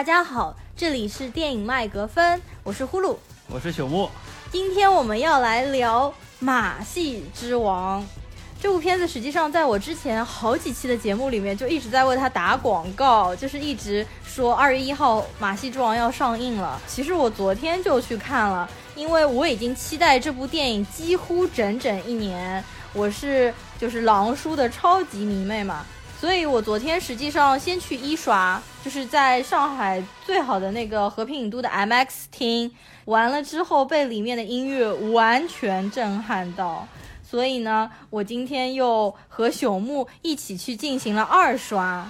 大家好，这里是电影麦格芬，我是呼噜，我是朽木。今天我们要来聊《马戏之王》这部片子。实际上，在我之前好几期的节目里面，就一直在为它打广告，就是一直说二月一号《马戏之王》要上映了。其实我昨天就去看了，因为我已经期待这部电影几乎整整一年。我是就是狼叔的超级迷妹嘛。所以我昨天实际上先去一刷，就是在上海最好的那个和平影都的 MX 厅，完了之后被里面的音乐完全震撼到，所以呢，我今天又和朽木一起去进行了二刷。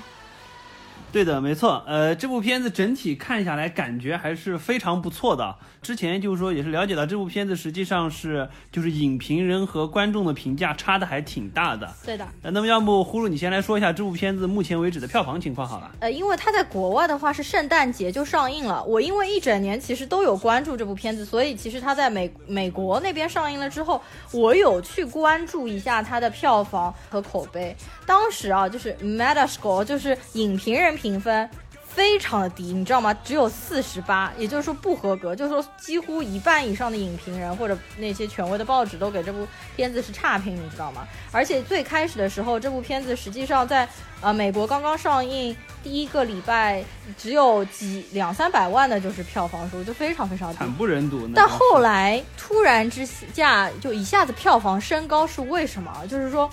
对的，没错。呃，这部片子整体看下来感觉还是非常不错的。之前就是说也是了解到这部片子实际上是就是影评人和观众的评价差的还挺大的。对的。呃，那么要不呼噜你先来说一下这部片子目前为止的票房情况好了。呃，因为它在国外的话是圣诞节就上映了，我因为一整年其实都有关注这部片子，所以其实它在美美国那边上映了之后，我有去关注一下它的票房和口碑。当时啊，就是 Metascore 就是影评人。评分非常的低，你知道吗？只有四十八，也就是说不合格。就是说，几乎一半以上的影评人或者那些权威的报纸都给这部片子是差评，你知道吗？而且最开始的时候，这部片子实际上在呃美国刚刚上映第一个礼拜，只有几两三百万的就是票房数，就非常非常惨不忍睹。但后来突然之下就一下子票房升高，是为什么？就是说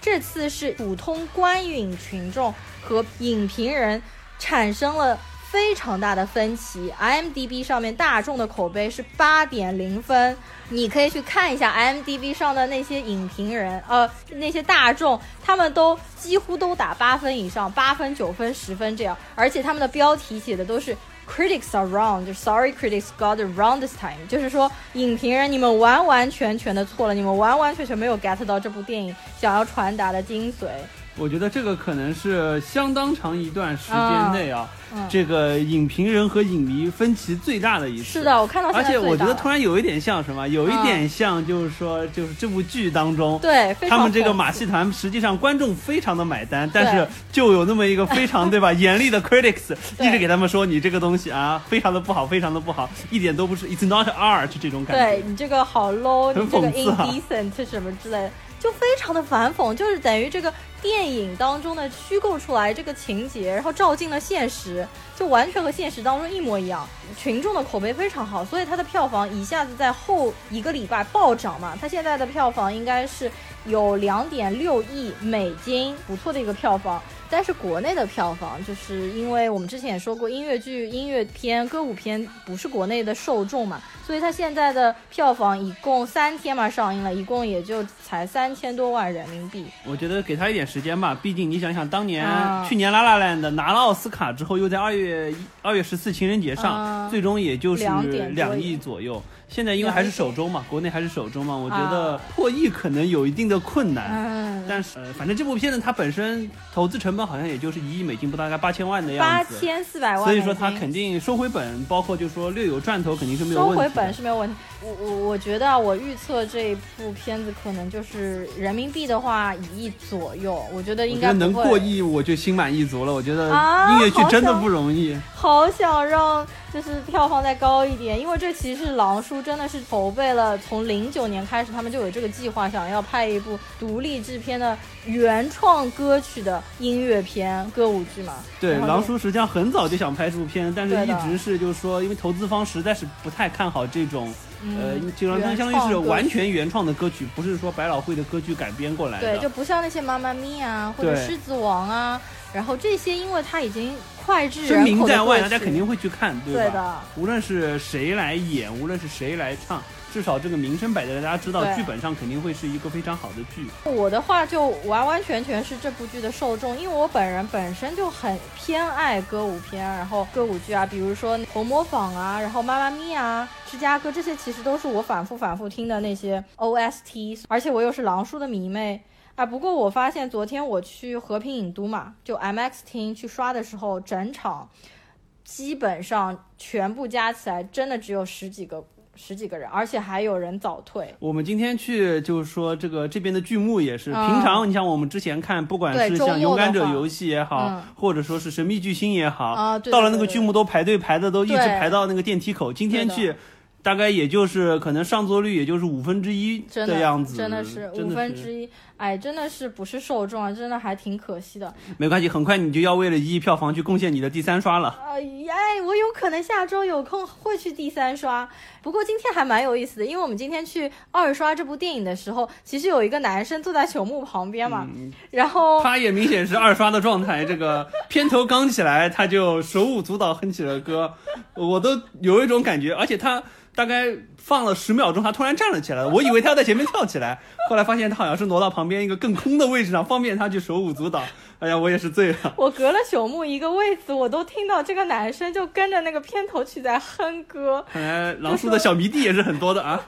这次是普通观影群众。和影评人产生了非常大的分歧。IMDB 上面大众的口碑是八点零分，你可以去看一下 IMDB 上的那些影评人，呃，那些大众，他们都几乎都打八分以上，八分、九分、十分这样，而且他们的标题写的都是 Critics are wrong，就 Sorry critics got it wrong this time，就是说影评人你们完完全全的错了，你们完完全全没有 get 到这部电影想要传达的精髓。我觉得这个可能是相当长一段时间内啊，这个影评人和影迷分歧最大的一次。是的，我看到。而且我觉得突然有一点像什么，有一点像就是说，就是这部剧当中，对，他们这个马戏团实际上观众非常的买单，但是就有那么一个非常 对吧严厉的 critics 一直给他们说你这个东西啊非常的不好，非常的不好，一点都不是，it's not art 这种感觉。对你这个好 low，你这个 indecent 什么之类的。就非常的反讽，就是等于这个电影当中的虚构出来这个情节，然后照进了现实，就完全和现实当中一模一样。群众的口碑非常好，所以它的票房一下子在后一个礼拜暴涨嘛。它现在的票房应该是有两点六亿美金，不错的一个票房。但是国内的票房，就是因为我们之前也说过，音乐剧、音乐片、歌舞片不是国内的受众嘛，所以它现在的票房一共三天嘛上映了，一共也就才三千多万人民币。我觉得给他一点时间吧，毕竟你想想，当年去年《拉拉烂》的拿了奥斯卡之后，又在二月一二月十四情人节上，最终也就是两亿左右。现在因为还是首周嘛，国内还是首周嘛，我觉得破亿可能有一定的困难。嗯，但是呃，反正这部片子它本身投资成本好像也就是一亿美金，不大概八千万的样子。八千四百万。所以说它肯定收回本，包括就是说略有赚头，肯定是没有问题。收回本是没有问题。我我我觉得我预测这一部片子可能就是人民币的话一亿左右，我觉得应该能过亿，我就心满意足了。我觉得音乐剧真的不容易。好想让。就是票房再高一点，因为这其实狼叔真的是筹备了，从零九年开始，他们就有这个计划，想要拍一部独立制片的原创歌曲的音乐片歌舞剧嘛。对，狼叔实际上很早就想拍这部片，但是一直是就是说，因为投资方实在是不太看好这种，呃，就相当于是完全原创的歌曲，不是说百老汇的歌剧改编过来的。对，就不像那些妈妈咪呀或者狮子王啊，然后这些，因为它已经。脍炙声名在外，大家肯定会去看，对吧？无论是谁来演，无论是谁来唱，至少这个名声摆在，大家知道剧本上肯定会是一个非常好的剧。我的话就完完全全是这部剧的受众，因为我本人本身就很偏爱歌舞片，然后歌舞剧啊，比如说《红模仿》啊，然后《妈妈咪呀》《芝加哥》这些，其实都是我反复反复听的那些 OST，而且我又是狼叔的迷妹。啊，不过我发现昨天我去和平影都嘛，就 MX 厅去刷的时候，整场基本上全部加起来，真的只有十几个十几个人，而且还有人早退。我们今天去，就是说这个这边的剧目也是平常，你像我们之前看，不管是像《勇敢者游戏》也好，或者说是《神秘巨星》也好，到了那个剧目都排队排的都一直排到那个电梯口。今天去。大概也就是可能上座率也就是五分之一的样子，真的是五分之一，哎，真的是不是受众啊，真的还挺可惜的。没关系，很快你就要为了一亿票房去贡献你的第三刷了。呃哎，我有可能下周有空会去第三刷。不过今天还蛮有意思的，因为我们今天去二刷这部电影的时候，其实有一个男生坐在朽木旁边嘛，然后他也明显是二刷的状态。这个片头刚起来，他就手舞足蹈哼起了歌，我都有一种感觉，而且他。大概放了十秒钟，他突然站了起来，我以为他要在前面跳起来，后来发现他好像是挪到旁边一个更空的位置上，方便他去手舞足蹈。哎呀，我也是醉了。我隔了朽木一个位子，我都听到这个男生就跟着那个片头曲在哼歌。看来狼叔的小迷弟也是很多的啊。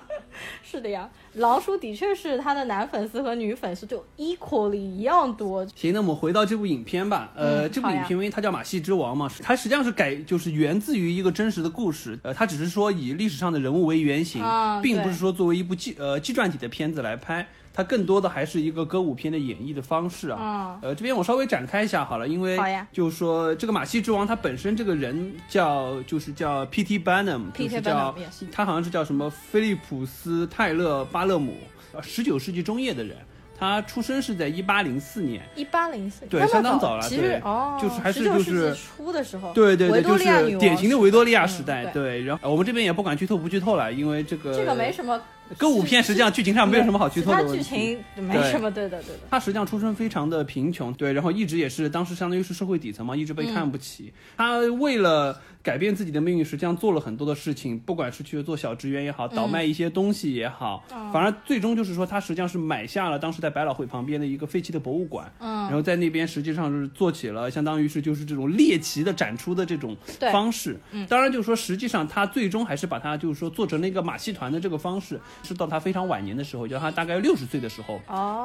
是的呀。狼叔的确是他的男粉丝和女粉丝就 equally 一样多。行，那我们回到这部影片吧。呃，这部影片因为它叫《马戏之王》嘛，它实际上是改，就是源自于一个真实的故事。呃，它只是说以历史上的人物为原型，并不是说作为一部纪呃纪传体的片子来拍。它更多的还是一个歌舞片的演绎的方式啊。呃，这边我稍微展开一下好了，因为就是说这个马戏之王他本身这个人叫就是叫 P.T. Barnum，就是叫他好像是叫什么菲利普斯泰勒巴勒姆，十九世纪中叶的人。他出生是在一八零四年，一八零四，对，相当早了，对，就是还是就是初的时候，对对对，就是典型的维多利亚时代，对。然后我们这边也不管剧透不剧透了，因为这个这个没什么。歌舞片实际上剧情上没有什么好剧透的问题，剧情没什么，对的对的。他实际上出身非常的贫穷，对，然后一直也是当时相当于是社会底层嘛，一直被看不起。他为了改变自己的命运，实际上做了很多的事情，不管是去做小职员也好，倒卖一些东西也好，反而最终就是说他实际上是买下了当时在百老汇旁边的一个废弃的博物馆，嗯，然后在那边实际上是做起了相当于是就是这种猎奇的展出的这种方式。嗯，当然就是说实际上他最终还是把它就是说做成了一个马戏团的这个方式。是到他非常晚年的时候，就他大概六十岁的时候，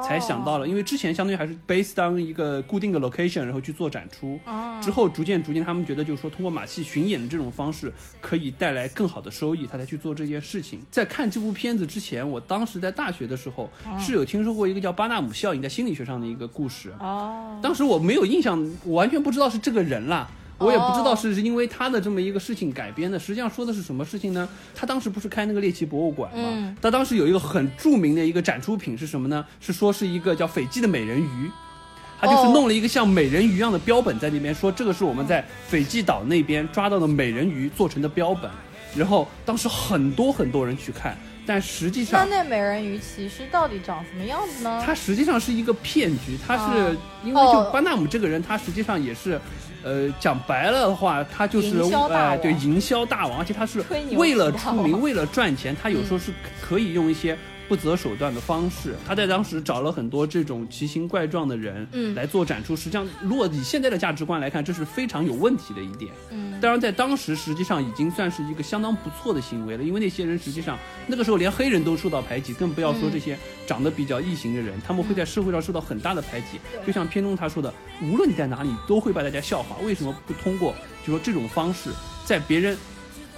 才想到了，因为之前相当于还是 based on 一个固定的 location，然后去做展出。之后逐渐逐渐，他们觉得就是说，通过马戏巡演的这种方式，可以带来更好的收益，他才去做这件事情。在看这部片子之前，我当时在大学的时候是有听说过一个叫巴纳姆效应，在心理学上的一个故事。哦，当时我没有印象，我完全不知道是这个人啦。我也不知道是因为他的这么一个事情改编的，实际上说的是什么事情呢？他当时不是开那个猎奇博物馆吗？他当时有一个很著名的一个展出品是什么呢？是说是一个叫斐济的美人鱼，他就是弄了一个像美人鱼一样的标本在那边，说这个是我们在斐济岛那边抓到的美人鱼做成的标本，然后当时很多很多人去看。但实际上，那那美人鱼其实到底长什么样子呢？它实际上是一个骗局，它是因为就巴纳姆这个人，他实际上也是，呃，讲白了的话，他就是哎，对，营销大王，而且他是为了出名，为了赚钱，他有时候是可以用一些。不择手段的方式，他在当时找了很多这种奇形怪状的人，嗯，来做展出。实际上，如果以现在的价值观来看，这是非常有问题的一点。嗯，当然，在当时实际上已经算是一个相当不错的行为了，因为那些人实际上那个时候连黑人都受到排挤，更不要说这些长得比较异形的人，他们会在社会上受到很大的排挤。就像片中他说的，无论你在哪里，都会把大家笑话。为什么不通过就说这种方式，在别人。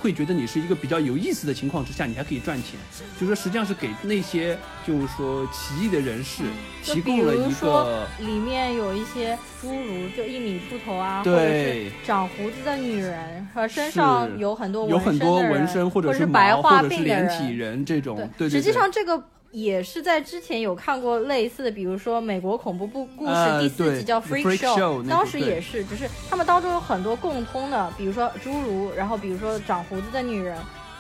会觉得你是一个比较有意思的情况之下，你还可以赚钱，就是说实际上是给那些就是说奇异的人士提供了一个里面有一些侏儒，就一米出头啊，或者是长胡子的女人，和身上有很多有很多纹身或者是白化病的人。体人这种，对，实际上这个。也是在之前有看过类似的，比如说美国恐怖故故事第四集叫 Freak Show，当时也是，只是他们当中有很多共通的，比如说侏儒，然后比如说长胡子的女人，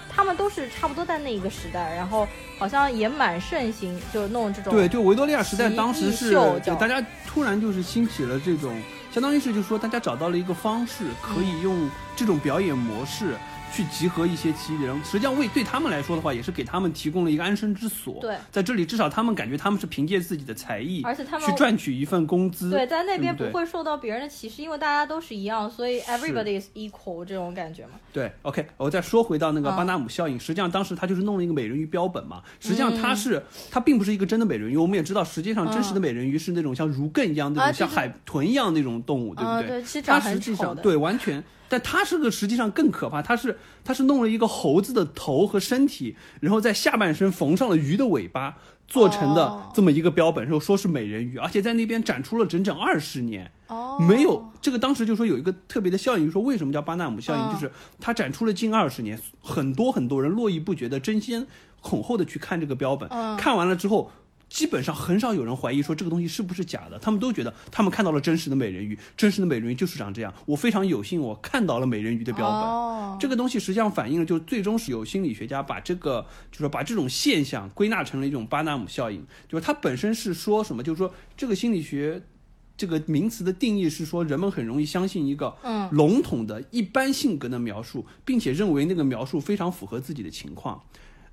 他们都是差不多在那一个时代，然后好像也蛮盛行，就弄这种对，就维多利亚时代当时是大家突然就是兴起了这种，相当于是就是说大家找到了一个方式，可以用这种表演模式。去集合一些奇异的人，实际上为对他们来说的话，也是给他们提供了一个安身之所。对，在这里至少他们感觉他们是凭借自己的才艺，而且他们去赚取一份工资。对，在那边不会受到别人的歧视，因为大家都是一样，所以 everybody is equal 这种感觉嘛。对，OK，我再说回到那个巴纳姆效应，实际上当时他就是弄了一个美人鱼标本嘛。实际上他是他并不是一个真的美人鱼，我们也知道，实际上真实的美人鱼是那种像如艮一样那种像海豚一样那种动物，对不对？对，其实它实际上对完全。但他是个实际上更可怕，他是他是弄了一个猴子的头和身体，然后在下半身缝上了鱼的尾巴。做成的这么一个标本，说说是美人鱼，而且在那边展出了整整二十年，没有这个当时就说有一个特别的效应，说为什么叫巴纳姆效应，就是它展出了近二十年，很多很多人络绎不绝的争先恐后的去看这个标本，看完了之后。基本上很少有人怀疑说这个东西是不是假的，他们都觉得他们看到了真实的美人鱼，真实的美人鱼就是长这样。我非常有幸，我看到了美人鱼的标本。这个东西实际上反映了，就最终是有心理学家把这个，就是把这种现象归纳成了一种巴纳姆效应。就是它本身是说什么？就是说这个心理学这个名词的定义是说，人们很容易相信一个笼统的一般性格的描述，并且认为那个描述非常符合自己的情况。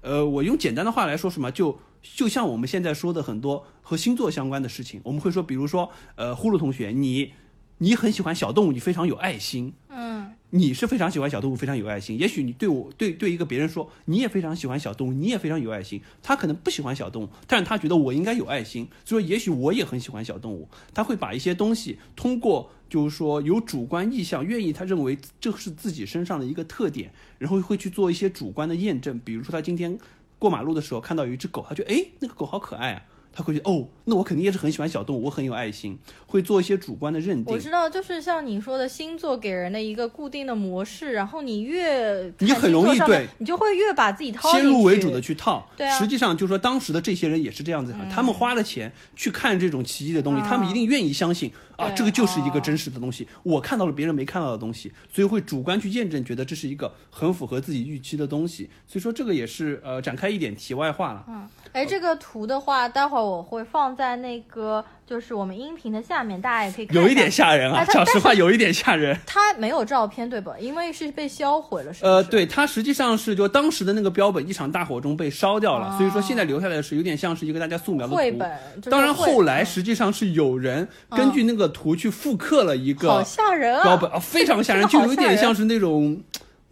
呃，我用简单的话来说，什么就。就像我们现在说的很多和星座相关的事情，我们会说，比如说，呃，呼噜同学，你，你很喜欢小动物，你非常有爱心，嗯，你是非常喜欢小动物，非常有爱心。也许你对我对对一个别人说，你也非常喜欢小动物，你也非常有爱心，他可能不喜欢小动物，但是他觉得我应该有爱心，所以说，也许我也很喜欢小动物，他会把一些东西通过，就是说有主观意向，愿意他认为这是自己身上的一个特点，然后会去做一些主观的验证，比如说他今天。过马路的时候看到有一只狗，他觉得哎，那个狗好可爱啊。他会觉得哦，那我肯定也是很喜欢小动物，我很有爱心，会做一些主观的认定。我知道，就是像你说的星座给人的一个固定的模式，然后你越你很容易对，你就会越把自己套先入为主的去套。对啊，实际上就是说，当时的这些人也是这样子，他们花了钱去看这种奇异的东西，他们一定愿意相信啊，这个就是一个真实的东西。我看到了别人没看到的东西，所以会主观去验证，觉得这是一个很符合自己预期的东西。所以说，这个也是呃，展开一点题外话了。嗯。哎，这个图的话，待会儿我会放在那个。就是我们音频的下面，大家也可以看。有一点吓人啊！讲实话，有一点吓人。它没有照片，对吧？因为是被销毁了，是呃，对，它实际上是就当时的那个标本，一场大火中被烧掉了，所以说现在留下来的是有点像是一个大家素描的绘本。当然，后来实际上是有人根据那个图去复刻了一个好吓人啊标本啊，非常吓人，就有一点像是那种。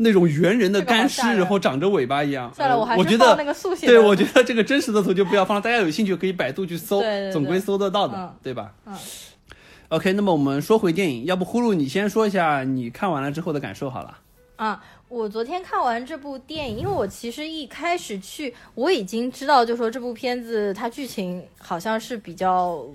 那种猿人的干尸，然后长着尾巴一样。算了，我还是放那个速写。对，我觉得这个真实的图就不要放了，大家有兴趣可以百度去搜，总归搜得到的，对吧？嗯。OK，那么我们说回电影，要不呼噜你先说一下你看完了之后的感受好了。啊，我昨天看完这部电影，因为我其实一开始去我已经知道，就说这部片子它剧情好像是比较。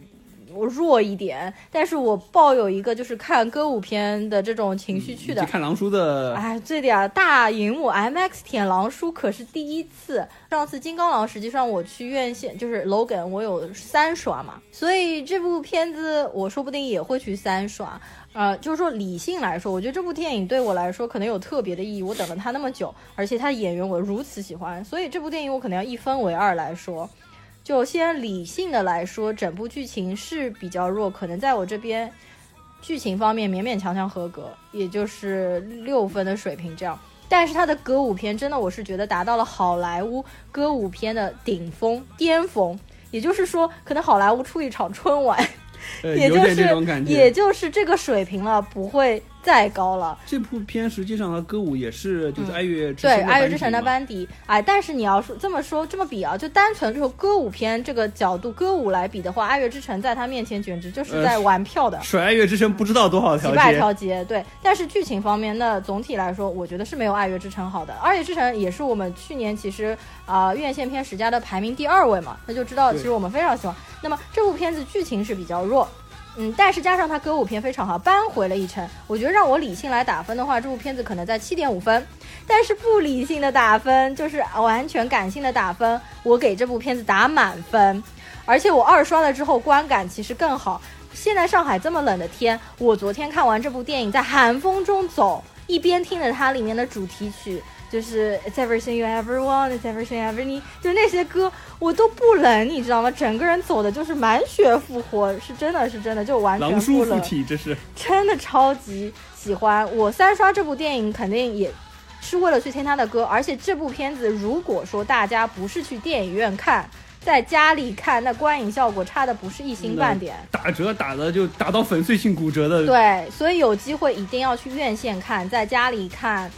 弱一点，但是我抱有一个就是看歌舞片的这种情绪去的。看狼叔的，哎，对的呀，大荧幕 MX 舔狼叔可是第一次。上次金刚狼实际上我去院线就是 Logan，我有三刷嘛，所以这部片子我说不定也会去三刷。呃，就是说理性来说，我觉得这部电影对我来说可能有特别的意义。我等了他那么久，而且他的演员我如此喜欢，所以这部电影我可能要一分为二来说。就先理性的来说，整部剧情是比较弱，可能在我这边，剧情方面勉勉强强合格，也就是六分的水平这样。但是它的歌舞片真的，我是觉得达到了好莱坞歌舞片的顶峰巅峰，也就是说，可能好莱坞出一场春晚，也就是也就是这个水平了，不会。再高了，这部片实际上和歌舞也是就是爱乐之对爱乐之城的班底，哎，但是你要说这么说这么比啊，就单纯就歌舞片这个角度歌舞来比的话，爱乐之城在他面前简直就是在玩票的，甩爱乐之城不知道多少条几百条街，对。但是剧情方面，那总体来说，我觉得是没有爱乐之城好的。爱乐之城也是我们去年其实啊院线片十佳的排名第二位嘛，那就知道其实我们非常喜欢。那么这部片子剧情是比较弱。嗯，但是加上它歌舞片非常好，扳回了一城。我觉得让我理性来打分的话，这部片子可能在七点五分。但是不理性的打分，就是完全感性的打分，我给这部片子打满分。而且我二刷了之后，观感其实更好。现在上海这么冷的天，我昨天看完这部电影，在寒风中走，一边听着它里面的主题曲。就是 It's everything you ever want, It's everything ever need，就那些歌我都不冷，你知道吗？整个人走的就是满血复活，是真的是真的，就完全不冷。这是真的超级喜欢。我三刷这部电影肯定也是为了去听他的歌，而且这部片子如果说大家不是去电影院看，在家里看，那观影效果差的不是一星半点。打折打的就打到粉碎性骨折的。对，所以有机会一定要去院线看，在家里看。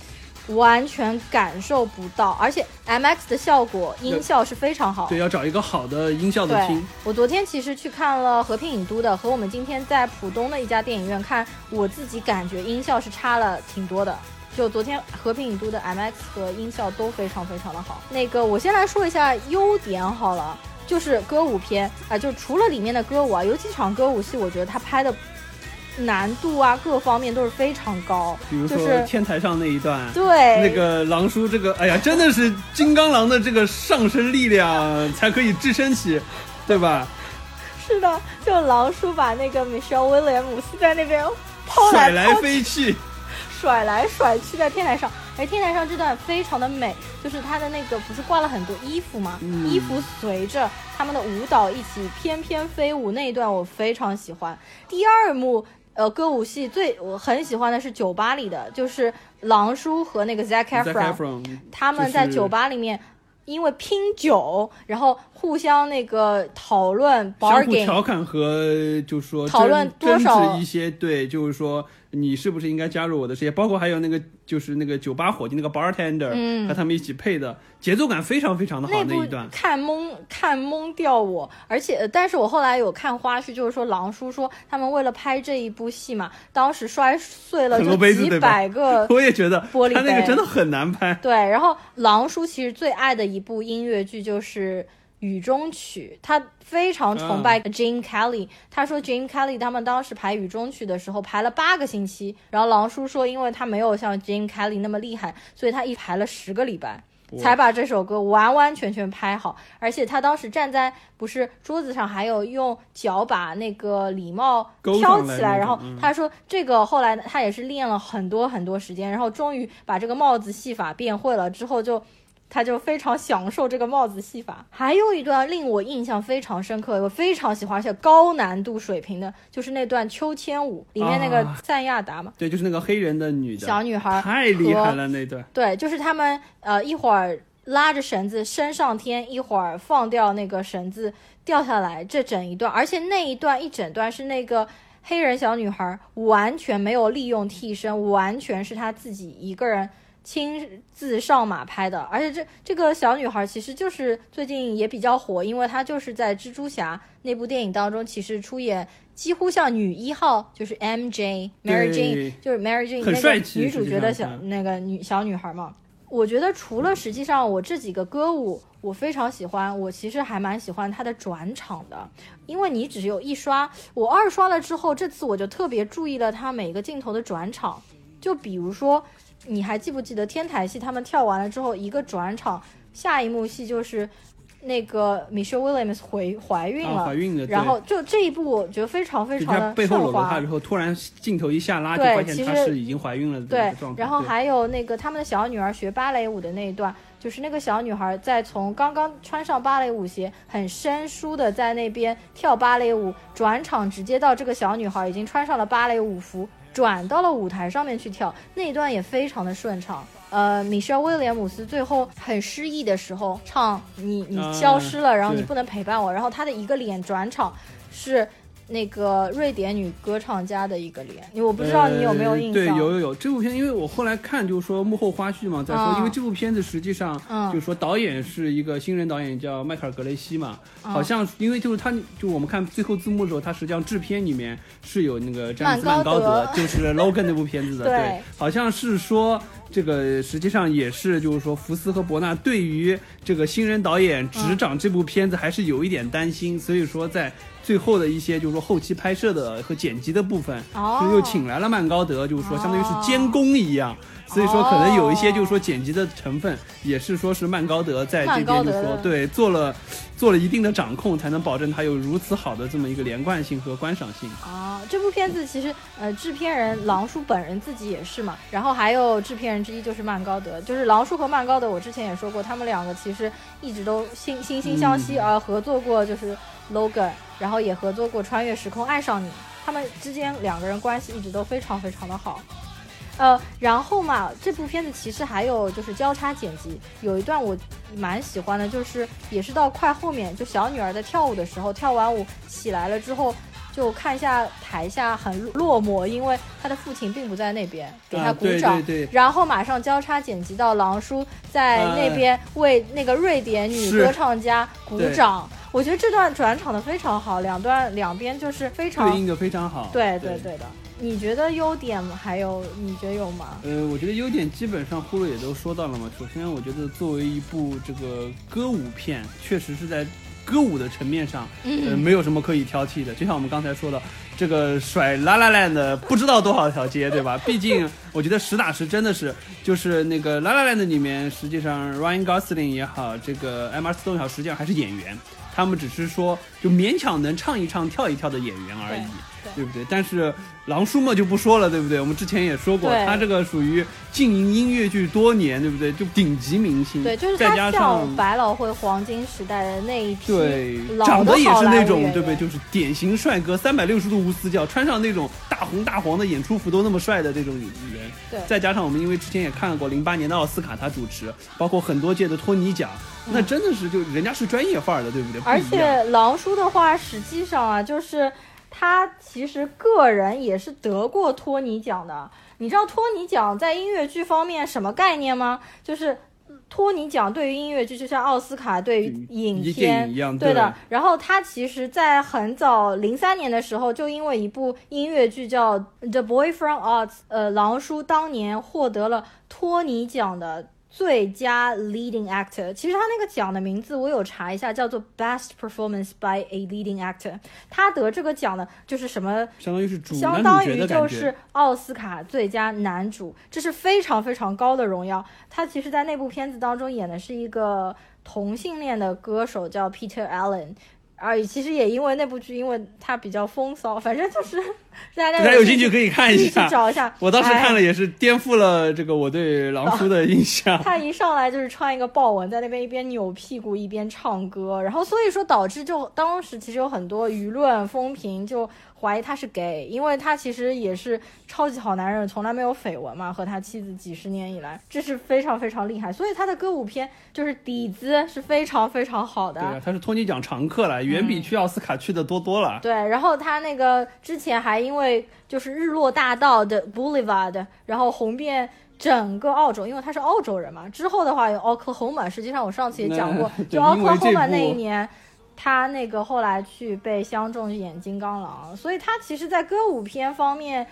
完全感受不到，而且 MX 的效果音效是非常好。对，要找一个好的音效的听。我昨天其实去看了和平影都的，和我们今天在浦东的一家电影院看，我自己感觉音效是差了挺多的。就昨天和平影都的 MX 和音效都非常非常的好。那个我先来说一下优点好了，就是歌舞片啊，就除了里面的歌舞啊，有几场歌舞戏，我觉得他拍的。难度啊，各方面都是非常高。比如说天台上那一段，对那个狼叔，这个哎呀，真的是金刚狼的这个上身力量才可以支撑起，对吧？是的，就狼叔把那个 Michelle 威廉姆斯在那边甩来飞去，甩来甩去在天台上。而天台上这段非常的美，就是他的那个不是挂了很多衣服吗？衣服随着他们的舞蹈一起翩翩飞舞那一段，我非常喜欢。第二幕。呃，歌舞戏最我很喜欢的是酒吧里的，就是狼叔和那个 Zac Efron，他们在酒吧里面因为拼酒，然后互相那个讨论，相互调侃和就说讨论多少一些对，就是说。你是不是应该加入我的事业？包括还有那个，就是那个酒吧伙计那个 bartender，和他们一起配的节奏感非常非常的好那一段，看懵看懵掉我。而且，但是我后来有看花絮，就是说狼叔说他们为了拍这一部戏嘛，当时摔碎了就几百个，我也觉得玻璃他那个真的很难拍。对，然后狼叔其实最爱的一部音乐剧就是《雨中曲》，他。非常崇拜 Jane Kelly，他说 Jane Kelly 他们当时排雨中曲的时候排了八个星期，然后狼叔说，因为他没有像 Jane Kelly 那么厉害，所以他一排了十个礼拜才把这首歌完完全全拍好，而且他当时站在不是桌子上，还有用脚把那个礼帽挑起来，然后他说这个后来他也是练了很多很多时间，然后终于把这个帽子戏法变会了之后就。他就非常享受这个帽子戏法。还有一段令我印象非常深刻，我非常喜欢，而且高难度水平的，就是那段秋千舞里面那个赞亚达嘛。对，就是那个黑人的女的小女孩，太厉害了那段。对，就是他们呃一会儿拉着绳子升上天，一会儿放掉那个绳子掉下来，这整一段，而且那一段一整段是那个黑人小女孩完全没有利用替身，完全是她自己一个人。亲自上马拍的，而且这这个小女孩其实就是最近也比较火，因为她就是在蜘蛛侠那部电影当中，其实出演几乎像女一号，就是 M J Mary Jane，就是 Mary Jane 那个女主角的小那个女小女孩嘛。我觉得除了实际上我这几个歌舞我非常喜欢，我其实还蛮喜欢她的转场的，因为你只有一刷，我二刷了之后，这次我就特别注意了她每个镜头的转场，就比如说。你还记不记得天台戏？他们跳完了之后，一个转场，下一幕戏就是那个 Michelle Williams 回怀孕了，怀孕了。然后就这一部，我觉得非常非常的背后搂了她之后，突然镜头一下拉，就发现她是已经怀孕了的对，然后还有那个他们的小女儿学芭蕾舞的那一段，就是那个小女孩在从刚刚穿上芭蕾舞鞋，很生疏的在那边跳芭蕾舞，转场直接到这个小女孩已经穿上了芭蕾舞服。转到了舞台上面去跳，那一段也非常的顺畅。呃，米歇尔威廉姆斯最后很失意的时候唱你你消失了，然后你不能陪伴我，然后他的一个脸转场是。那个瑞典女歌唱家的一个脸，我不知道你有没有印象？对，有有有。这部片，因为我后来看就是说幕后花絮嘛，再说，因为这部片子实际上就是说导演是一个新人导演，叫迈克尔·格雷西嘛，好像因为就是他，就我们看最后字幕的时候，他实际上制片里面是有那个詹姆斯·曼高德，就是 Logan 那部片子的，对，好像是说这个实际上也是就是说福斯和伯纳对于这个新人导演执掌这部片子还是有一点担心，所以说在。最后的一些就是说后期拍摄的和剪辑的部分，就又请来了曼高德，就是说相当于是监工一样，所以说可能有一些就是说剪辑的成分也是说是曼高德在这边就说对做了做了一定的掌控，才能保证它有如此好的这么一个连贯性和观赏性。啊，这部片子其实呃制片人狼叔本人自己也是嘛，然后还有制片人之一就是曼高德，就是狼叔和曼高德，我之前也说过，他们两个其实一直都惺惺惺相惜，而合作过就是 Logan。然后也合作过《穿越时空爱上你》，他们之间两个人关系一直都非常非常的好。呃，然后嘛，这部片子其实还有就是交叉剪辑，有一段我蛮喜欢的，就是也是到快后面，就小女儿在跳舞的时候，跳完舞起来了之后。就看一下台下很落寞，因为他的父亲并不在那边给他鼓掌，然后马上交叉剪辑到狼叔在那边为那个瑞典女歌唱家鼓掌。我觉得这段转场的非常好，两段两边就是非常对应的非常好。对对对的。你觉得优点还有？你觉得有吗？呃，我觉得优点基本上呼噜也都说到了嘛。首先，我觉得作为一部这个歌舞片，确实是在歌舞的层面上，嗯，没有什么可以挑剔的。就像我们刚才说的，这个甩拉拉链的不知道多少条街，对吧？毕竟我觉得实打实真的是，就是那个拉拉链的里面，实际上 Ryan Gosling 也好，这个 Emma Stone 也好，实际上还是演员。他们只是说，就勉强能唱一唱、跳一跳的演员而已，对不对？但是狼叔嘛就不说了，对不对？我们之前也说过，他这个属于经营音乐剧多年，对不对？就顶级明星，对，就是再加上百老汇黄金时代的那一批，对，长得也是那种，对不对？就是典型帅哥，三百六十度无死角，穿上那种大红大黄的演出服都那么帅的这种人，对。再加上我们因为之前也看过零八年的奥斯卡，他主持，包括很多届的托尼奖。那真的是就人家是专业范儿的，对不对？而且狼叔的话，实际上啊，就是他其实个人也是得过托尼奖的。你知道托尼奖在音乐剧方面什么概念吗？就是托尼奖对于音乐剧就像奥斯卡对于影片一样，对的。然后他其实，在很早零三年的时候，就因为一部音乐剧叫《The Boy from Oz》，呃，狼叔当年获得了托尼奖的。最佳 leading actor，其实他那个奖的名字我有查一下，叫做 Best Performance by a Leading Actor。他得这个奖呢，就是什么？相当于是主相当于就是奥斯卡最佳男主，这是非常非常高的荣耀。他其实，在那部片子当中演的是一个同性恋的歌手，叫 Peter Allen。而其实也因为那部剧，因为它比较风骚，反正就是 大家有兴趣可以看一下，找一下。我当时看了也是颠覆了这个我对狼叔的印象。他一上来就是穿一个豹纹，在那边一边扭屁股一边唱歌，然后所以说导致就当时其实有很多舆论风评就。怀疑他是 gay，因为他其实也是超级好男人，从来没有绯闻嘛，和他妻子几十年以来，这是非常非常厉害。所以他的歌舞片就是底子是非常非常好的。对，他是托尼奖常客了，远比去奥斯卡去的多多了。对，然后他那个之前还因为就是日落大道的 Boulevard，然后红遍整个澳洲，因为他是澳洲人嘛。之后的话有 Oklahoma，实际上我上次也讲过，就 Oklahoma 那一年。他那个后来去被相中演金刚狼，所以他其实，在歌舞片方面，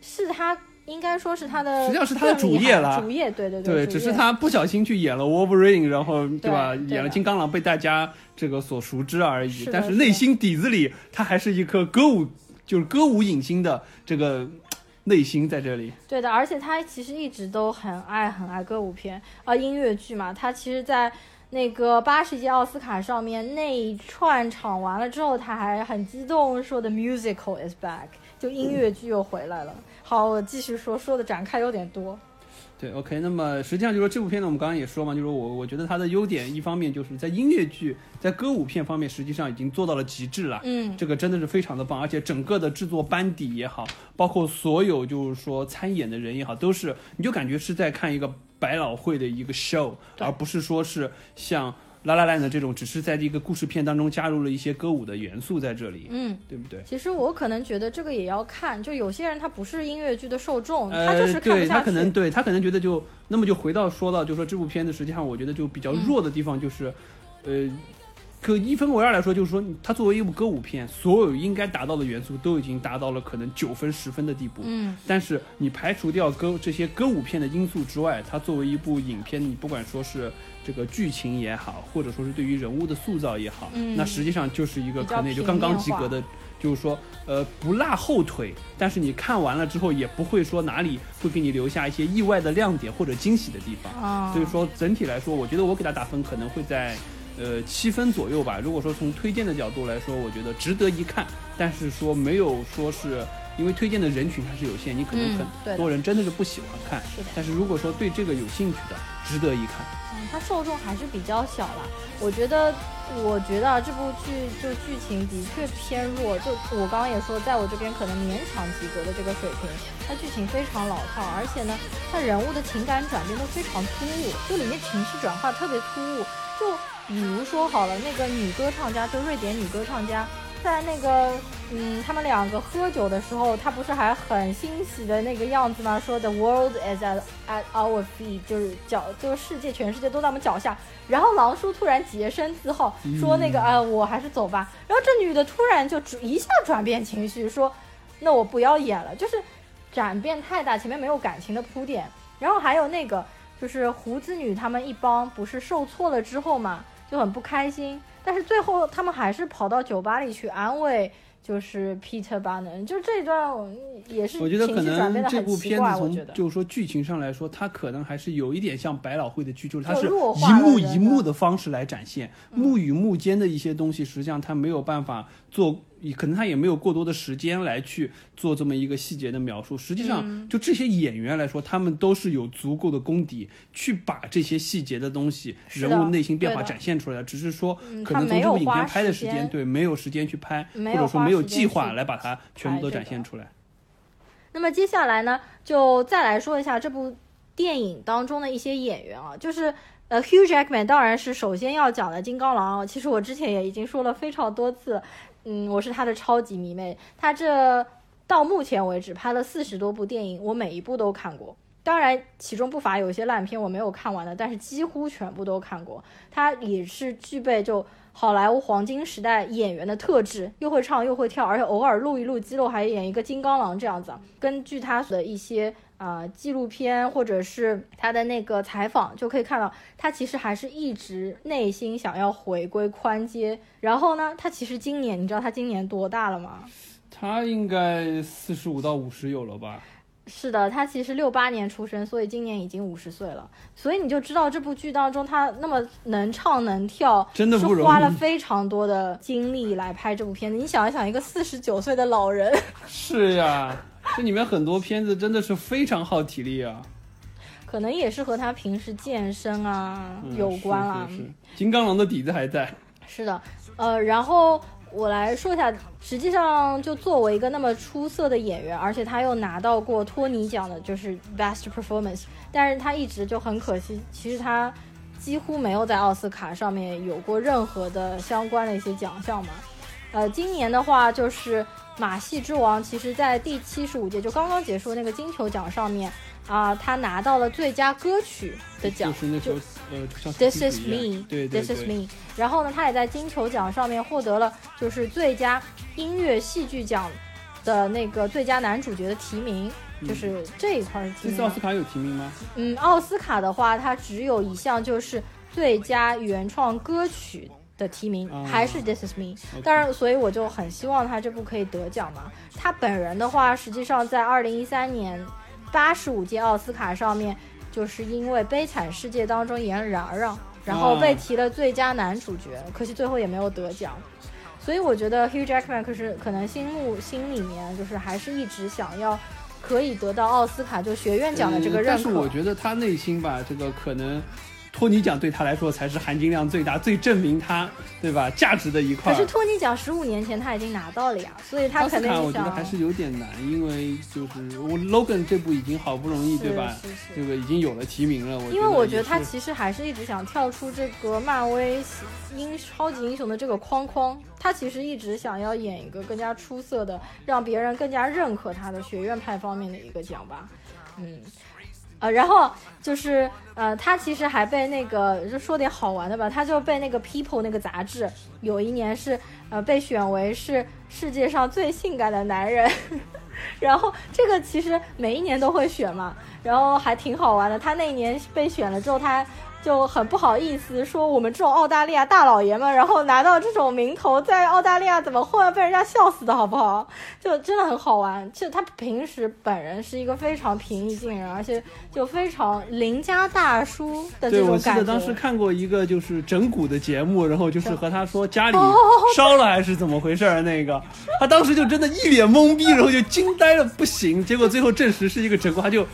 是他应该说是他的，实际上是他的主业了。主业，对对对。对，只是他不小心去演了 Wolverine，然后对吧？演了金刚狼被大家这个所熟知而已。但是内心底子里，他还是一颗歌舞，就是歌舞影星的这个内心在这里。对的，而且他其实一直都很爱很爱歌舞片啊，音乐剧嘛。他其实，在那个八十届奥斯卡上面那一串场完了之后，他还很激动说的 musical is back，就音乐剧又回来了。好，我继续说，说的展开有点多。对，OK，那么实际上就是说这部片子我们刚刚也说嘛，就是我我觉得它的优点一方面就是在音乐剧、在歌舞片方面，实际上已经做到了极致了。嗯，这个真的是非常的棒，而且整个的制作班底也好，包括所有就是说参演的人也好，都是你就感觉是在看一个。百老汇的一个 show，而不是说是像拉拉烂的这种，只是在这个故事片当中加入了一些歌舞的元素在这里，嗯，对不对？其实我可能觉得这个也要看，就有些人他不是音乐剧的受众，他就是看不下去。他可能对他可能觉得就那么就回到说到就说这部片子实际上我觉得就比较弱的地方就是，呃。可一分为二来说，就是说，它作为一部歌舞片，所有应该达到的元素都已经达到了可能九分、十分的地步。嗯。但是你排除掉歌这些歌舞片的因素之外，它作为一部影片，你不管说是这个剧情也好，或者说是对于人物的塑造也好，嗯，那实际上就是一个可能也就刚刚及格的，就是说，呃，不落后腿。但是你看完了之后，也不会说哪里会给你留下一些意外的亮点或者惊喜的地方。所以说整体来说，我觉得我给他打分可能会在。呃，七分左右吧。如果说从推荐的角度来说，我觉得值得一看。但是说没有说是因为推荐的人群还是有限，你可能很多人真的是不喜欢看。是的。但是如果说对这个有兴趣的，值得一看。嗯，它受众还是比较小了。我觉得，我觉得这部剧就剧情的确偏弱。就我刚刚也说，在我这边可能勉强及格的这个水平。它剧情非常老套，而且呢，它人物的情感转变都非常突兀，就里面情绪转化特别突兀。就比如说好了，那个女歌唱家，就瑞典女歌唱家，在那个嗯，他们两个喝酒的时候，他不是还很欣喜的那个样子吗？说 The world is at at our feet，就是脚，就是世界，全世界都在我们脚下。然后狼叔突然洁身自好，说那个啊，我还是走吧。然后这女的突然就一下转变情绪，说那我不要演了，就是转变太大，前面没有感情的铺垫。然后还有那个就是胡子女他们一帮不是受挫了之后嘛，就很不开心，但是最后他们还是跑到酒吧里去安慰。就是 Peter Bannon，就这一段也是我觉得可能这部片子从就是说剧情上来说，它可能还是有一点像百老汇的剧，就是它是一幕一幕的方式来展现，幕与幕间的一些东西，实际上它没有办法做。可能他也没有过多的时间来去做这么一个细节的描述。实际上，就这些演员来说，他们都是有足够的功底去把这些细节的东西、人物内心变化展现出来。只是说，可能从这部影片拍的时间，对，没有时间去拍，或者说没有计划来把它全部都展现出来。那么接下来呢，就再来说一下这部电影当中的一些演员啊，就是呃，Hugh Jackman 当然是首先要讲的金刚狼。其实我之前也已经说了非常多次。嗯，我是他的超级迷妹。他这到目前为止拍了四十多部电影，我每一部都看过。当然，其中不乏有些烂片我没有看完的，但是几乎全部都看过。他也是具备就好莱坞黄金时代演员的特质，又会唱又会跳，而且偶尔露一露肌肉，还演一个金刚狼这样子。根据他的一些。啊，纪录片或者是他的那个采访就可以看到，他其实还是一直内心想要回归宽街。然后呢，他其实今年，你知道他今年多大了吗？他应该四十五到五十有了吧？是的，他其实六八年出生，所以今年已经五十岁了。所以你就知道这部剧当中他那么能唱能跳，真的是花了非常多的精力来拍这部片子。你想一想，一个四十九岁的老人，是呀。这里面很多片子真的是非常耗体力啊，可能也是和他平时健身啊有关啊。金刚狼的底子还在。是的，呃，然后我来说一下，实际上就作为一个那么出色的演员，而且他又拿到过托尼奖的，就是 Best Performance，但是他一直就很可惜，其实他几乎没有在奥斯卡上面有过任何的相关的一些奖项嘛。呃，今年的话就是《马戏之王》，其实在第七十五届就刚刚结束那个金球奖上面啊，他拿到了最佳歌曲的奖，就是那首呃，This is me，对对，This is me。然后呢，他也在金球奖上面获得了就是最佳音乐戏剧奖的那个最佳男主角的提名，就是这一块是提名。奥斯卡有提名吗？嗯，奥斯卡的话，它只有一项就是最佳原创歌曲。的提名还是 This Is Me，当然，所以我就很希望他这部可以得奖嘛。他本人的话，实际上在二零一三年八十五届奥斯卡上面，就是因为《悲惨世界》当中演冉冉，然后被提了最佳男主角，可惜最后也没有得奖。所以我觉得 Hugh Jackman 可是可能心目心里面就是还是一直想要可以得到奥斯卡就学院奖的这个认可。但是我觉得他内心吧，这个可能。托尼奖对他来说才是含金量最大、最证明他对吧价值的一块。可是托尼奖十五年前他已经拿到了呀，所以他肯定我觉得还是有点难，因为就是我 Logan 这部已经好不容易对吧，这个已经有了提名了。因为我觉得他其实还是一直想跳出这个漫威英超级英雄的这个框框，他其实一直想要演一个更加出色的，让别人更加认可他的学院派方面的一个奖吧，嗯。呃，然后就是呃，他其实还被那个就说点好玩的吧，他就被那个 People 那个杂志有一年是呃被选为是世界上最性感的男人，然后这个其实每一年都会选嘛，然后还挺好玩的。他那一年被选了之后，他。就很不好意思说我们这种澳大利亚大老爷们，然后拿到这种名头，在澳大利亚怎么混，被人家笑死的好不好？就真的很好玩。其实他平时本人是一个非常平易近人，而且就非常邻家大叔的这种感觉。对，我记得当时看过一个就是整蛊的节目，然后就是和他说家里 烧了还是怎么回事儿那个，他当时就真的一脸懵逼，然后就惊呆了不行。结果最后证实是一个整蛊，他就。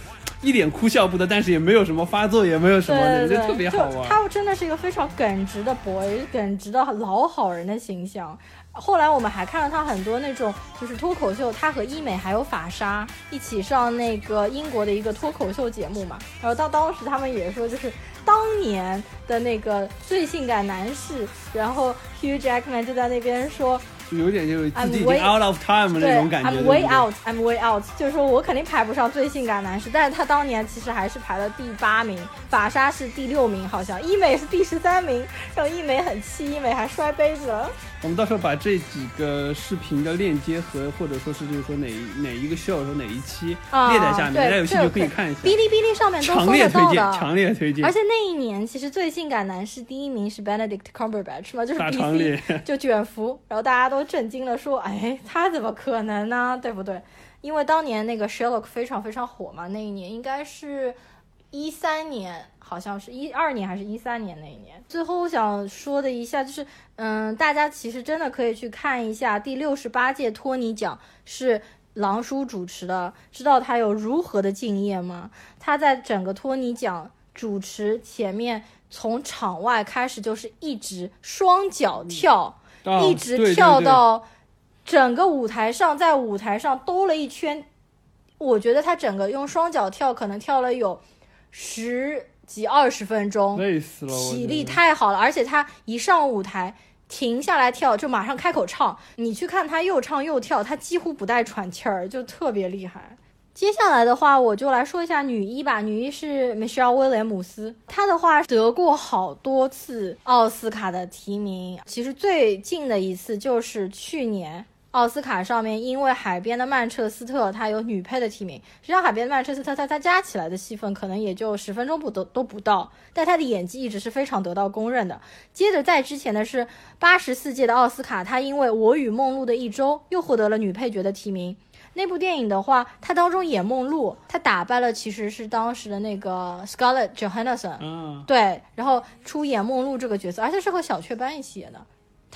一点哭笑不得，但是也没有什么发作，也没有什么的，就特别好玩。他真的是一个非常耿直的 boy，耿直的老好人的形象。后来我们还看了他很多那种就是脱口秀，他和医美还有法莎一起上那个英国的一个脱口秀节目嘛。然后到当时他们也说，就是当年的那个最性感男士，然后 Hugh Jackman 就在那边说。就有点就是自己已经 out of time 那种感觉。I'm way out，I'm way out，就是说我肯定排不上最性感男士，但是他当年其实还是排了第八名，法莎是第六名，好像医美是第十三名，然后医美很气，医美还摔杯子了。我们到时候把这几个视频的链接和或者说是就是说哪哪一个 show 说哪一期列在下面，大家有兴趣可以看一下。哔哩哔哩上面都强烈推荐，强烈推荐。而且那一年其实最性感男士第一名是 Benedict Cumberbatch 嘛，就是 BC 就卷福，然后大家都震惊了，说哎他怎么可能呢？对不对？因为当年那个 Sherlock 非常非常火嘛，那一年应该是。一三年好像是一二年还是一三年那一年。最后我想说的一下就是，嗯，大家其实真的可以去看一下第六十八届托尼奖是狼叔主持的，知道他有如何的敬业吗？他在整个托尼奖主持前面，从场外开始就是一直双脚跳，一直跳到整个舞台上，在舞台上兜了一圈。我觉得他整个用双脚跳，可能跳了有。十几二十分钟，累死了，体力太好了，而且他一上舞台停下来跳，就马上开口唱。你去看他又唱又跳，他几乎不带喘气儿，就特别厉害。接下来的话，我就来说一下女一吧。女一是 Michelle 威廉姆斯，她的话得过好多次奥斯卡的提名，其实最近的一次就是去年。奥斯卡上面，因为《海边的曼彻斯特》它有女配的提名，实际上《海边的曼彻斯特》它它加起来的戏份可能也就十分钟不都都不到，但她的演技一直是非常得到公认的。接着在之前的是八十四届的奥斯卡，她因为《我与梦露的一周》又获得了女配角的提名。那部电影的话，他当中演梦露，他打败了其实是当时的那个 Scarlett Johansson，嗯，对，然后出演梦露这个角色，而且是和小雀斑一起演的。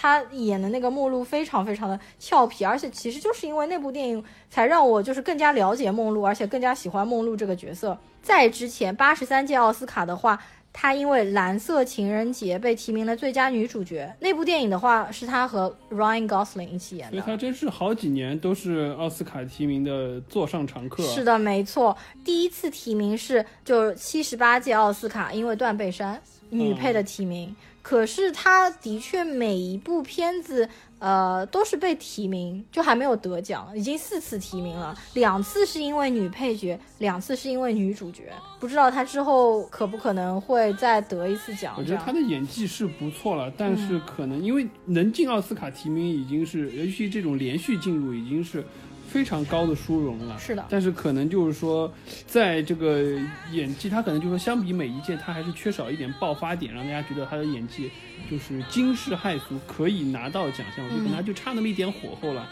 他演的那个梦露非常非常的俏皮，而且其实就是因为那部电影才让我就是更加了解梦露，而且更加喜欢梦露这个角色。在之前八十三届奥斯卡的话，她因为《蓝色情人节》被提名了最佳女主角。那部电影的话是她和 Ryan Gosling 一起演的。所以她真是好几年都是奥斯卡提名的座上常客。是的，没错。第一次提名是就七十八届奥斯卡，因为断背山女配的提名。可是她的确每一部片子，呃，都是被提名，就还没有得奖，已经四次提名了，两次是因为女配角，两次是因为女主角，不知道她之后可不可能会再得一次奖。我觉得她的演技是不错了，但是可能因为能进奥斯卡提名已经是，尤其这种连续进入已经是。非常高的殊荣了，是的，但是可能就是说，在这个演技，他可能就是说，相比每一届，他还是缺少一点爆发点，让大家觉得他的演技就是惊世骇俗，可以拿到奖项。我觉得可能就差那么一点火候了。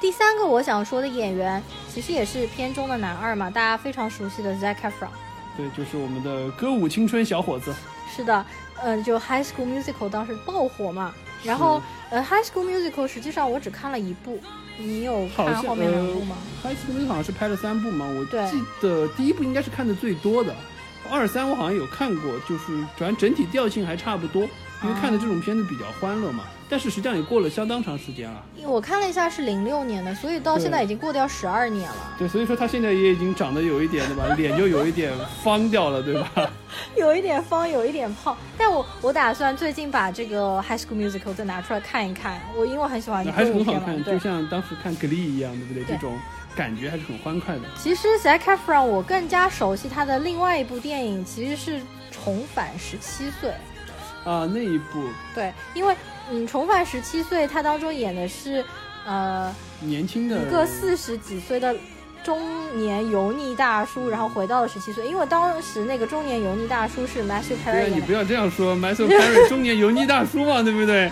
第三个我想说的演员，其实也是片中的男二嘛，大家非常熟悉的 Zac Efron。对，就是我们的歌舞青春小伙子。是的，嗯，就 High School Musical 当时爆火嘛，然后呃，High School Musical 实际上我只看了一部。你有看后面两部吗？《High School Musical》好像是拍了三部嘛，我记得第一部应该是看的最多的，二三我好像有看过，就是反正整体调性还差不多，因为看的这种片子比较欢乐嘛。但是实际上也过了相当长时间了。我看了一下是零六年的，所以到现在已经过掉十二年了。对，所以说他现在也已经长得有一点，对吧？脸就有一点方掉了，对吧？有一点方，有一点胖。但我我打算最近把这个《High School Musical》再拿出来看一看。我因为很喜欢，还是很好看，就像当时看《Glee》一样，对不对？这种感觉还是很欢快的。其实 Zac Efron 我更加熟悉他的另外一部电影，其实是《重返十七岁》。啊，那一部。对，因为。嗯，重返十七岁，他当中演的是，呃，年轻的一个四十几岁的中年油腻大叔，然后回到了十七岁。因为当时那个中年油腻大叔是 Matthew Perry 你不要这样说，Matthew Perry 中年油腻大叔嘛，对不对？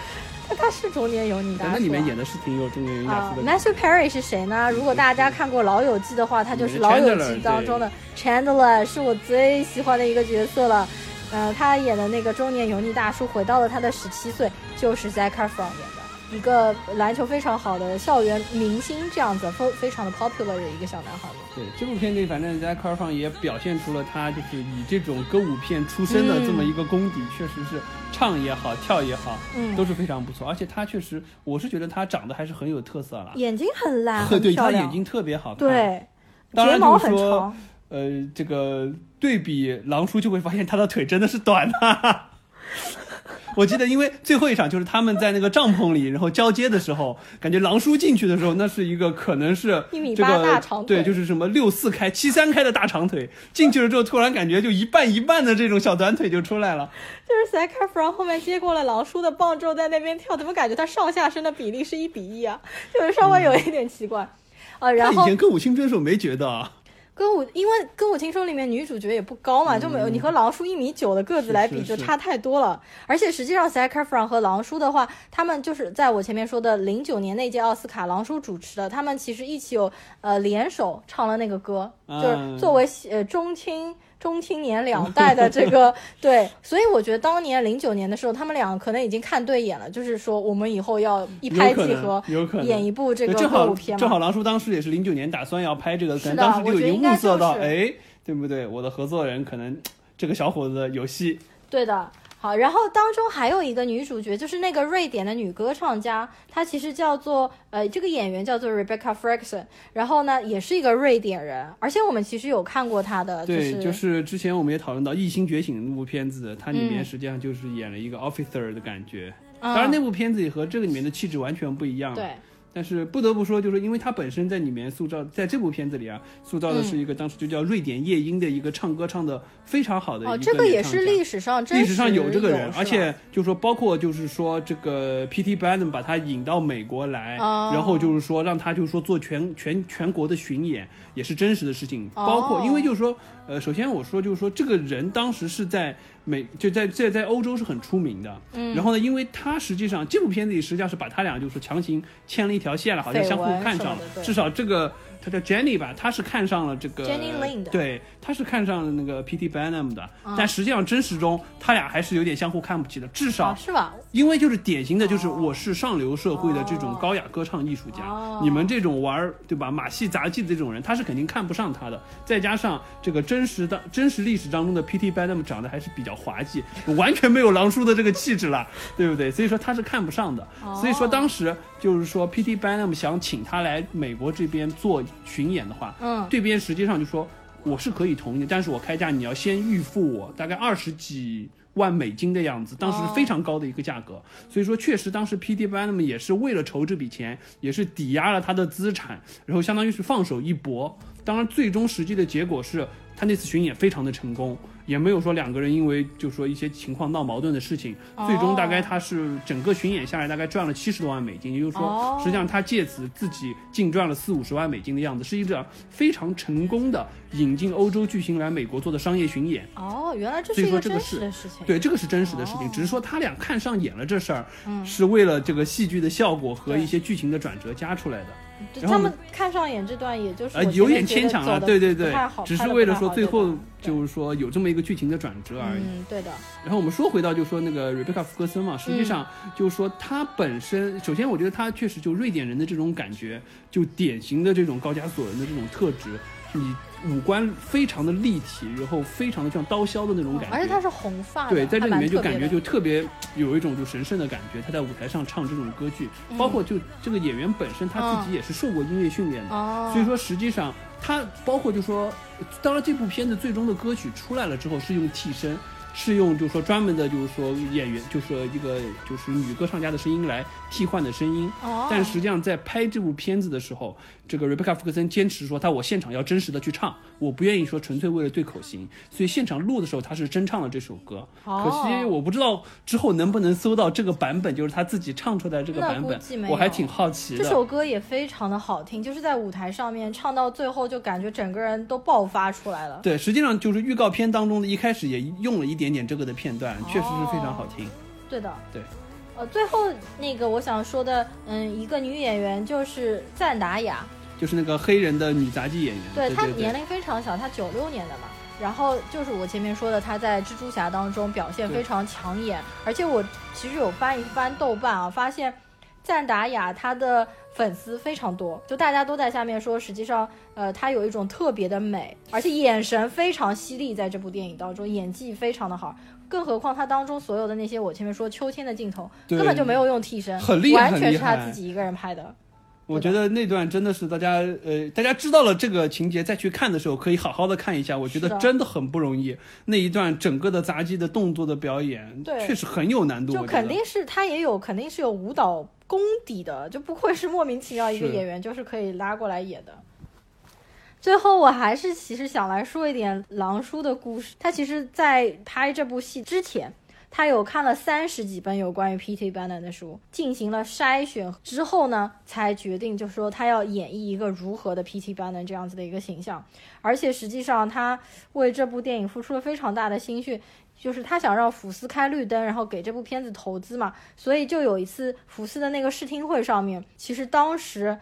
那他是中年油腻大叔。那里面演的是挺有中年油腻大叔的。Matthew Perry 是谁呢？如果大家看过《老友记》的话，他就是《老友记》当中的 Chandler，是我最喜欢的一个角色了。呃，他演的那个中年油腻大叔回到了他的十七岁，就是 Zac Efron 演的一个篮球非常好的校园明星，这样子非非常的 popular 的一个小男孩。对这部片里，反正 Zac Efron 也表现出了他就是以这种歌舞片出身的这么一个功底，确实是唱也好，跳也好，嗯，都是非常不错。而且他确实，我是觉得他长得还是很有特色了，眼睛很蓝，很对他眼睛特别好看，对，睫毛很长。呃，这个对比狼叔就会发现他的腿真的是短的。我记得，因为最后一场就是他们在那个帐篷里，然后交接的时候，感觉狼叔进去的时候，那是一个可能是一米八大长腿，对，就是什么六四开、七三开的大长腿。进去了之后，突然感觉就一半一半的这种小短腿就出来了。就是 r 后面接过了狼叔的棒之后，在那边跳，怎么感觉他上下身的比例是一比一啊？就是稍微有一点奇怪。啊，然后以前歌舞青春时候没觉得。歌舞，因为歌舞青春里面女主角也不高嘛，就没有你和狼叔一米九的个子来比，就差太多了。而且实际上 s a c r f r o n 和狼叔的话，他们就是在我前面说的零九年那届奥斯卡，狼叔主持的，他们其实一起有呃联手唱了那个歌，就是作为呃中青。中青年两代的这个 对，所以我觉得当年零九年的时候，他们俩可能已经看对眼了，就是说我们以后要一拍即合，有可能演一部这个歌舞片。正好狼叔当时也是零九年打算要拍这个，可能当时就已经物色到，哎，对不对？我的合作人可能这个小伙子有戏。对的。好，然后当中还有一个女主角，就是那个瑞典的女歌唱家，她其实叫做呃，这个演员叫做 Rebecca f r e x o n 然后呢，也是一个瑞典人，而且我们其实有看过她的，对，就是之前我们也讨论到《异星觉醒》那部片子，它里面实际上就是演了一个 officer 的感觉，当然那部片子也和这个里面的气质完全不一样，对。但是不得不说，就是因为他本身在里面塑造，在这部片子里啊，塑造的是一个当时就叫瑞典夜莺的一个唱歌唱的非常好的一个哦，这个也是历史上历史上有这个人，而且就是说，包括就是说这个 P.T. Barnum 把他引到美国来，然后就是说让他就是说做全全全国的巡演，也是真实的事情。包括因为就是说，呃，首先我说就是说，这个人当时是在。美就在在在欧洲是很出名的，嗯，然后呢，因为他实际上这部片子里实际上是把他俩就是强行牵了一条线了，好像相互看上了，至少这个。他叫 Jenny 吧，他是看上了这个，Jenny Lind，对，他是看上了那个 P.T. Barnum 的，但实际上真实中他俩还是有点相互看不起的，至少是吧？因为就是典型的就是我是上流社会的这种高雅歌唱艺术家，你们这种玩对吧马戏杂技的这种人，他是肯定看不上他的。再加上这个真实的真实历史当中的 P.T. Barnum 长得还是比较滑稽，完全没有狼叔的这个气质了，对不对？所以说他是看不上的。所以说当时就是说 P.T. Barnum 想请他来美国这边做巡演的话。嗯，这边实际上就说我是可以同意的，但是我开价你要先预付我大概二十几万美金的样子，当时是非常高的一个价格，所以说确实当时 P. D Barnum 也是为了筹这笔钱，也是抵押了他的资产，然后相当于是放手一搏。当然，最终实际的结果是他那次巡演非常的成功。也没有说两个人因为就说一些情况闹矛盾的事情，最终大概他是整个巡演下来大概赚了七十多万美金，也就是说，实际上他借此自己净赚了四五十万美金的样子，是一个非常成功的引进欧洲巨星来美国做的商业巡演。哦，原来这是一个真实的事情。对，这个是真实的事情，只是说他俩看上眼了这事儿，是为了这个戏剧的效果和一些剧情的转折加出来的。他们看上眼这段，也就是呃有点牵强了，对对对，只是为了说最后就是说有这么一个剧情的转折而已。嗯，对的。然后我们说回到就说那个瑞贝卡·福格森嘛，实际上就是说他本身，首先我觉得他确实就瑞典人的这种感觉，就典型的这种高加索人的这种特质。你五官非常的立体，然后非常的像刀削的那种感觉，而且他是红发，对，在这里面就感觉就特别有一种就神圣的感觉。他在舞台上唱这种歌剧，包括就这个演员本身他自己也是受过音乐训练的，所以说实际上他包括就说，当然这部片子最终的歌曲出来了之后是用替身。是用就是说专门的，就是说演员，就是说一个就是女歌唱家的声音来替换的声音。哦。但实际上在拍这部片子的时候，这个 Rebecca 福克森坚持说，他我现场要真实的去唱，我不愿意说纯粹为了对口型，所以现场录的时候他是真唱了这首歌。哦。可惜我不知道之后能不能搜到这个版本，就是他自己唱出来这个版本。我还挺好奇的。这首歌也非常的好听，就是在舞台上面唱到最后，就感觉整个人都爆发出来了。对，实际上就是预告片当中的一开始也用了一点。点这个的片段确实是非常好听，对的，对，呃，最后那个我想说的，嗯，一个女演员就是赞达雅，就是那个黑人的女杂技演员，对她年龄非常小，她九六年的嘛，然后就是我前面说的，她在蜘蛛侠当中表现非常抢眼，而且我其实有翻一翻豆瓣啊，发现赞达雅她的。粉丝非常多，就大家都在下面说，实际上，呃，她有一种特别的美，而且眼神非常犀利，在这部电影当中，演技非常的好。更何况她当中所有的那些，我前面说秋天的镜头，根本就没有用替身，很厉害，完全是她自己一个人拍的。我觉得那段真的是大家呃，大家知道了这个情节再去看的时候，可以好好的看一下。我觉得真的很不容易，那一段整个的杂技的动作的表演，确实很有难度。就肯定是他也有，肯定是有舞蹈功底的，就不愧是莫名其妙一个演员就是可以拉过来演的。最后，我还是其实想来说一点狼叔的故事。他其实，在拍这部戏之前，他有看了三十几本有关于 P.T. Barnum 的书，进行了筛选之后呢，才决定就说他要演绎一个如何的 P.T. Barnum 这样子的一个形象。而且实际上，他为这部电影付出了非常大的心血，就是他想让福斯开绿灯，然后给这部片子投资嘛。所以就有一次福斯的那个试听会上面，其实当时。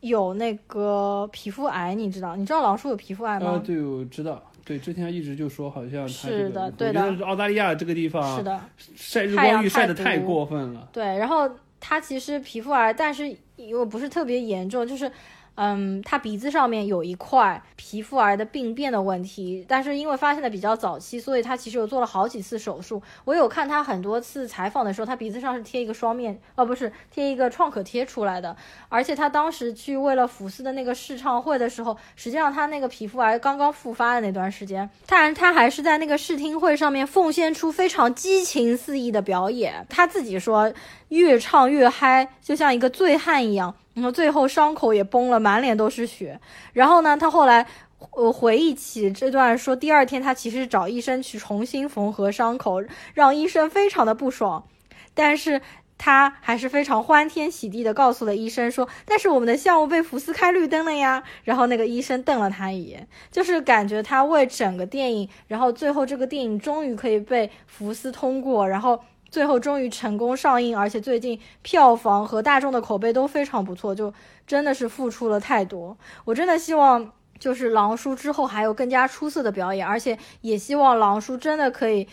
有那个皮肤癌，你知道？你知道狼叔有皮肤癌吗？呃，对，我知道。对，之前一直就说好像是的，对的。澳大利亚这个地方是的，晒日光浴晒的太过分了。对，然后他其实皮肤癌，但是又不是特别严重，就是。嗯，他鼻子上面有一块皮肤癌的病变的问题，但是因为发现的比较早期，所以他其实有做了好几次手术。我有看他很多次采访的时候，他鼻子上是贴一个双面，哦，不是贴一个创可贴出来的。而且他当时去为了福斯的那个试唱会的时候，实际上他那个皮肤癌刚刚复发的那段时间，但他还是在那个试听会上面奉献出非常激情四溢的表演。他自己说，越唱越嗨，就像一个醉汉一样。然后最后伤口也崩了，满脸都是血。然后呢，他后来呃回忆起这段，说第二天他其实找医生去重新缝合伤口，让医生非常的不爽。但是他还是非常欢天喜地的告诉了医生说：“但是我们的项目被福斯开绿灯了呀。”然后那个医生瞪了他一眼，就是感觉他为整个电影，然后最后这个电影终于可以被福斯通过，然后。最后终于成功上映，而且最近票房和大众的口碑都非常不错，就真的是付出了太多。我真的希望就是狼叔之后还有更加出色的表演，而且也希望狼叔真的可以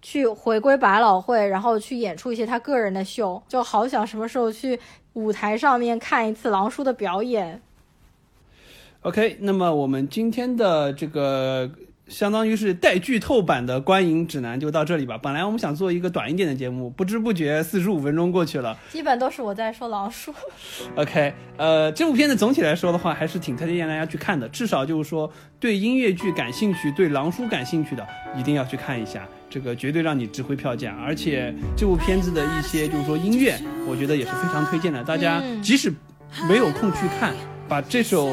去回归百老汇，然后去演出一些他个人的秀。就好想什么时候去舞台上面看一次狼叔的表演。OK，那么我们今天的这个。相当于是带剧透版的观影指南就到这里吧。本来我们想做一个短一点的节目，不知不觉四十五分钟过去了。基本都是我在说老鼠。OK，呃，这部片子总体来说的话，还是挺推荐大家去看的。至少就是说，对音乐剧感兴趣、对狼叔感兴趣的，一定要去看一下。这个绝对让你值回票价。而且这部片子的一些就是说音乐，我觉得也是非常推荐的。大家即使没有空去看，把这首。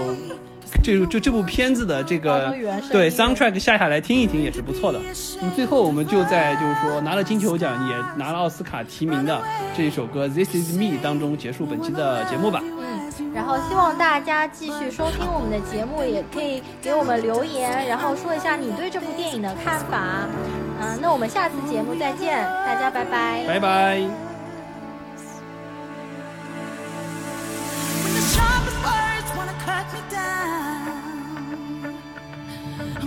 这就这部片子的这个对 soundtrack 下下来听一听也是不错的。那么最后我们就在就是说拿了金球奖也拿了奥斯卡提名的这一首歌 This Is Me 当中结束本期的节目吧。嗯，然后希望大家继续收听我们的节目，也可以给我们留言，然后说一下你对这部电影的看法。嗯，那我们下次节目再见，大家拜拜，拜拜。